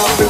now.